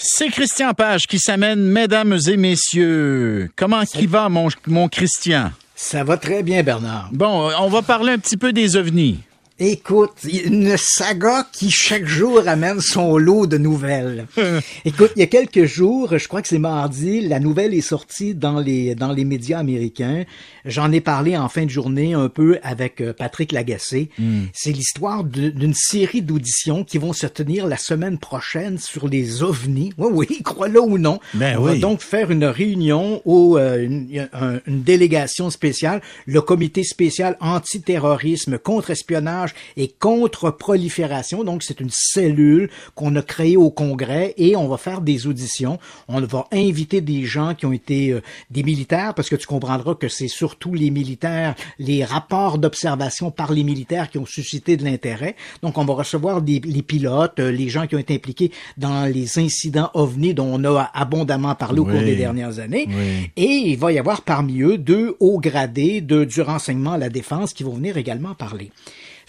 C'est Christian Page qui s'amène, mesdames et messieurs. Comment qui va, mon, mon Christian? Ça va très bien, Bernard. Bon, on va parler un petit peu des ovnis. Écoute, une saga qui chaque jour amène son lot de nouvelles. Écoute, il y a quelques jours, je crois que c'est mardi, la nouvelle est sortie dans les dans les médias américains. J'en ai parlé en fin de journée un peu avec euh, Patrick Lagacé. Hmm. C'est l'histoire d'une série d'auditions qui vont se tenir la semaine prochaine sur les ovnis. Oui, oui, crois-le ou non. Ben On va donc faire une réunion où euh, une, une délégation spéciale, le comité spécial antiterrorisme, contre-espionnage et contre-prolifération. Donc, c'est une cellule qu'on a créée au Congrès et on va faire des auditions. On va inviter des gens qui ont été euh, des militaires parce que tu comprendras que c'est surtout les militaires, les rapports d'observation par les militaires qui ont suscité de l'intérêt. Donc, on va recevoir les pilotes, euh, les gens qui ont été impliqués dans les incidents OVNI dont on a abondamment parlé au cours des dernières années. Et il va y avoir parmi eux deux hauts gradés de, du renseignement à la défense qui vont venir également parler.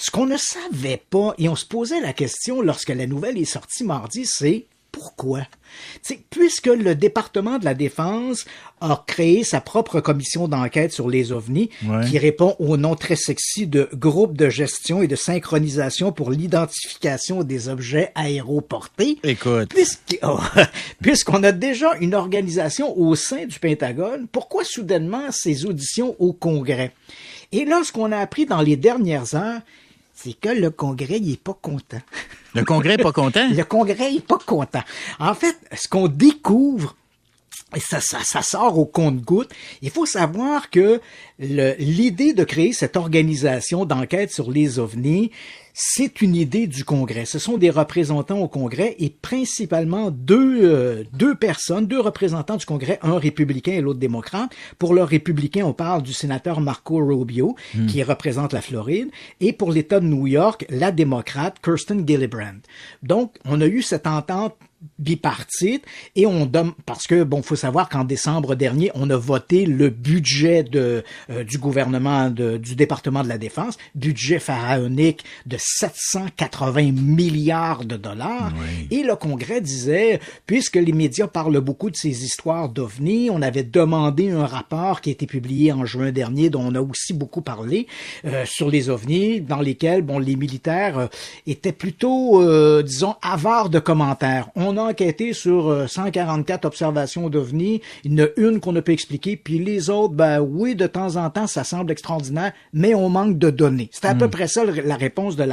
Ce qu'on ne savait pas, et on se posait la question lorsque la nouvelle est sortie mardi, c'est pourquoi? T'sais, puisque le département de la Défense a créé sa propre commission d'enquête sur les ovnis, qui répond au nom très sexy de groupe de gestion et de synchronisation pour l'identification des objets aéroportés. Écoute. Oh, puisqu'on a déjà une organisation au sein du Pentagone, pourquoi soudainement ces auditions au Congrès? Et là, ce qu'on a appris dans les dernières heures, c'est que le Congrès, il est pas content. Le Congrès est pas content? le Congrès est pas content. En fait, ce qu'on découvre, et ça, ça, ça, sort au compte-goutte. Il faut savoir que l'idée de créer cette organisation d'enquête sur les ovnis, c'est une idée du Congrès. Ce sont des représentants au Congrès et principalement deux, euh, deux personnes, deux représentants du Congrès, un républicain et l'autre démocrate. Pour le républicain, on parle du sénateur Marco Rubio, hmm. qui représente la Floride, et pour l'État de New York, la démocrate Kirsten Gillibrand. Donc, on a eu cette entente bipartite et on donne parce que bon faut savoir qu'en décembre dernier on a voté le budget de euh, du gouvernement de, du département de la défense budget pharaonique de 780 milliards de dollars et le Congrès disait puisque les médias parlent beaucoup de ces histoires d'ovnis on avait demandé un rapport qui a été publié en juin dernier dont on a aussi beaucoup parlé euh, sur les ovnis dans lesquels bon les militaires euh, étaient plutôt disons avares de commentaires on a enquêté sur 144 euh, observations d'OVNI. Il y en a une qu'on ne peut expliquer, puis les autres, ben oui, de temps en temps, ça semble extraordinaire, mais on manque de données. C'était à peu hmm. près ça la réponse de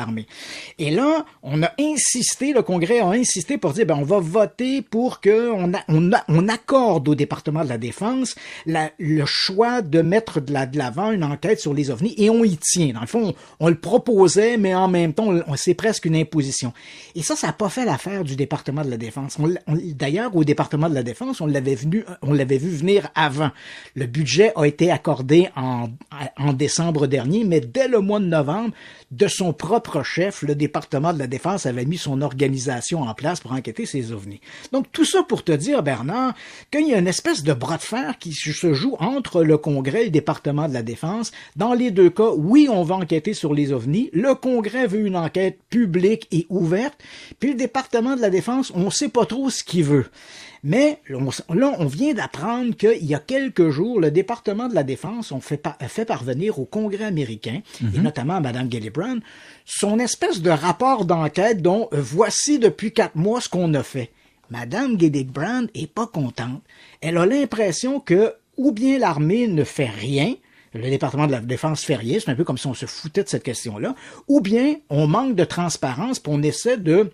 Et là, on a insisté, le Congrès a insisté pour dire, ben on va voter pour que on, on, accorde au département de la Défense le choix de mettre de l'avant une enquête sur les ovnis, et on y tient. Dans le fond, on, le proposait, mais en même temps, c'est presque une imposition. Et ça, ça n'a pas fait l'affaire du département de la Défense D'ailleurs, au département de la Défense, on l'avait vu venir avant. Le budget a été accordé en décembre dernier, mais dès le mois de novembre, de son propre chef, le département de la Défense avait mis son organisation en place pour enquêter ces ovnis. Donc tout ça pour te dire, Bernard, qu'il y a une espèce de bras de fer qui se joue entre le Congrès et le département de la Défense. Dans les deux cas, oui, on va enquêter sur les ovnis. Le Congrès veut une enquête publique et ouverte. Puis le département de la Défense, on sait pas trop ce qu'il veut. Mais là, on vient d'apprendre qu'il y a quelques jours, le département de la Défense a fait, fait parvenir au Congrès américain, et mhm. notamment à Mme Gillibrand, son espèce de rapport d'enquête dont euh, voici depuis quatre mois ce qu'on a fait. Mme Gillibrand est pas contente. Elle a l'impression que ou bien l'armée ne fait rien, le département de la défense fait rien, c'est un peu comme si on se foutait de cette question-là, ou bien on manque de transparence, pour on essaie de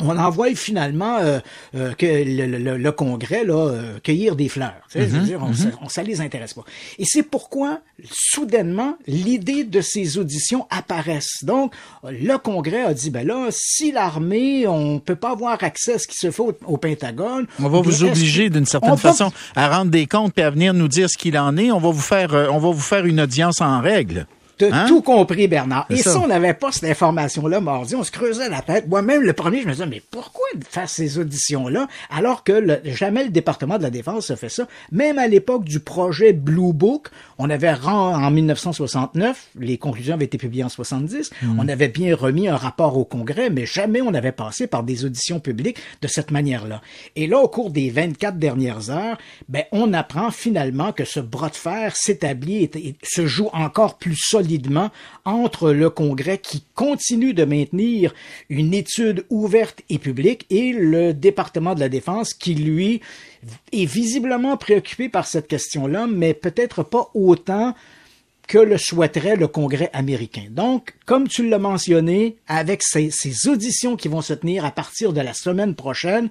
on envoie finalement euh, euh, que le, Congrès là, euh, cueillir des fleurs. Mm-hmm, on, mm-hmm. ça, les intéresse pas. Et c'est pourquoi, soudainement, l'idée de ces auditions apparaissent. Donc, le Congrès a dit, ben là, si l'armée, on peut pas avoir accès à ce qui se fait au, Pentagone... On va vous obliger, d'une certaine façon, à rendre des comptes et à venir nous dire ce qu'il en est. On va vous faire, on va vous faire une audience en règle. T'as Hein? tout compris, Bernard. Et ça. si on n'avait pas cette information-là mardi, on se creusait la tête. Moi-même, le premier, je me disais, mais pourquoi faire ces auditions-là alors que le- jamais le département de la Défense a fait ça? Même à l'époque du projet Blue Book, on avait en 1969, les conclusions avaient été publiées en 70, Hmm. on avait bien remis un rapport au Congrès, mais jamais on n'avait passé par des auditions publiques de cette manière-là. Et là, au cours des 24 dernières heures, ben, on apprend finalement que ce bras de fer s'établit et, et se joue encore plus entre le Congrès qui continue de maintenir une étude ouverte et publique et le département de la Défense qui, lui, est visiblement préoccupé par cette question-là, mais peut-être pas autant que le souhaiterait le Congrès américain. Donc, comme tu l'as mentionné, avec ces, ces auditions qui vont se tenir à partir de la semaine prochaine,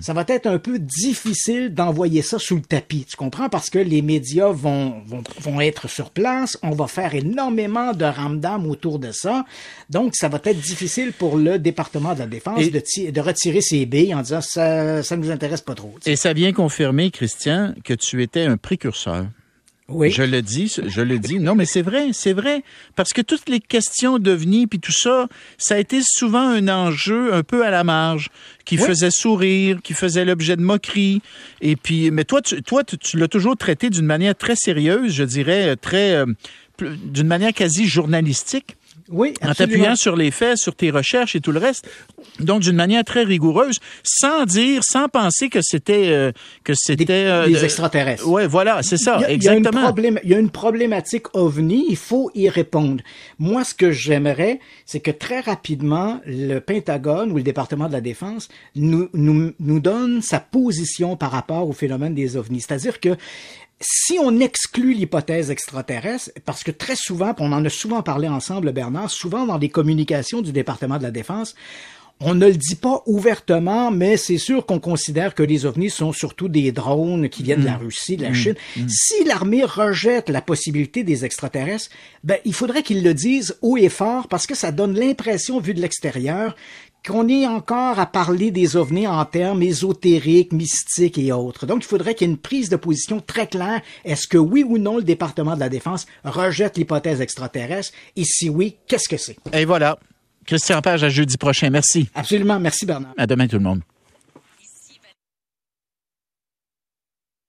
ça va être un peu difficile d'envoyer ça sous le tapis. Tu comprends? Parce que les médias vont, vont, vont être sur place, on va faire énormément de ramdam autour de ça. Donc, ça va être difficile pour le département de la Défense Et- de, de retirer ses billes en disant ça, ça ne nous intéresse pas trop. Et ça vient confirmer, Christian, que tu étais un précurseur. Oui. Je le dis, je le dis. Non, mais c'est vrai, c'est vrai. Parce que toutes les questions d'OVNI puis tout ça, ça a été souvent un enjeu un peu à la marge, qui Oui. faisait sourire, qui faisait l'objet de moqueries. Et puis, mais toi, tu, toi, tu, tu l'as toujours traité d'une manière très sérieuse, je dirais, très, euh, d'une manière quasi journalistique. Oui, en absolument. t'appuyant sur les faits, sur tes recherches et tout le reste. Donc, d'une manière très rigoureuse, sans dire, sans penser que c'était euh, que c'était Des- euh, des de- extraterrestres. Ouais, voilà, c'est ça, Il y a- il y exactement. il y a une problématique ovni, il faut y répondre. Moi, ce que j'aimerais, c'est que très rapidement, le Pentagone ou le département de la Défense nous, nous, nous donne sa position par rapport au phénomène des ovnis. C'est-à-dire que si on exclut l'hypothèse extraterrestre, parce que très souvent, on en a souvent parlé ensemble, Bernard, souvent dans les communications du département de la Défense, on ne le dit pas ouvertement, mais c'est sûr qu'on considère que les ovnis sont surtout des drones qui viennent de la Russie, de la Chine. Si l'armée rejette la possibilité des extraterrestres, ben, il faudrait qu'ils le disent haut et fort parce que ça donne l'impression, vu de l'extérieur, qu'on est encore à parler des ovnis en termes ésotériques, mystiques et autres. Donc, il faudrait qu'il y ait une prise de position très claire. Est-ce que oui ou non le département de la Défense rejette l'hypothèse extraterrestre? Et si oui, qu'est-ce que c'est? Et voilà. Christian Page à jeudi prochain. Merci. Absolument. Merci, Bernard. À demain tout le monde.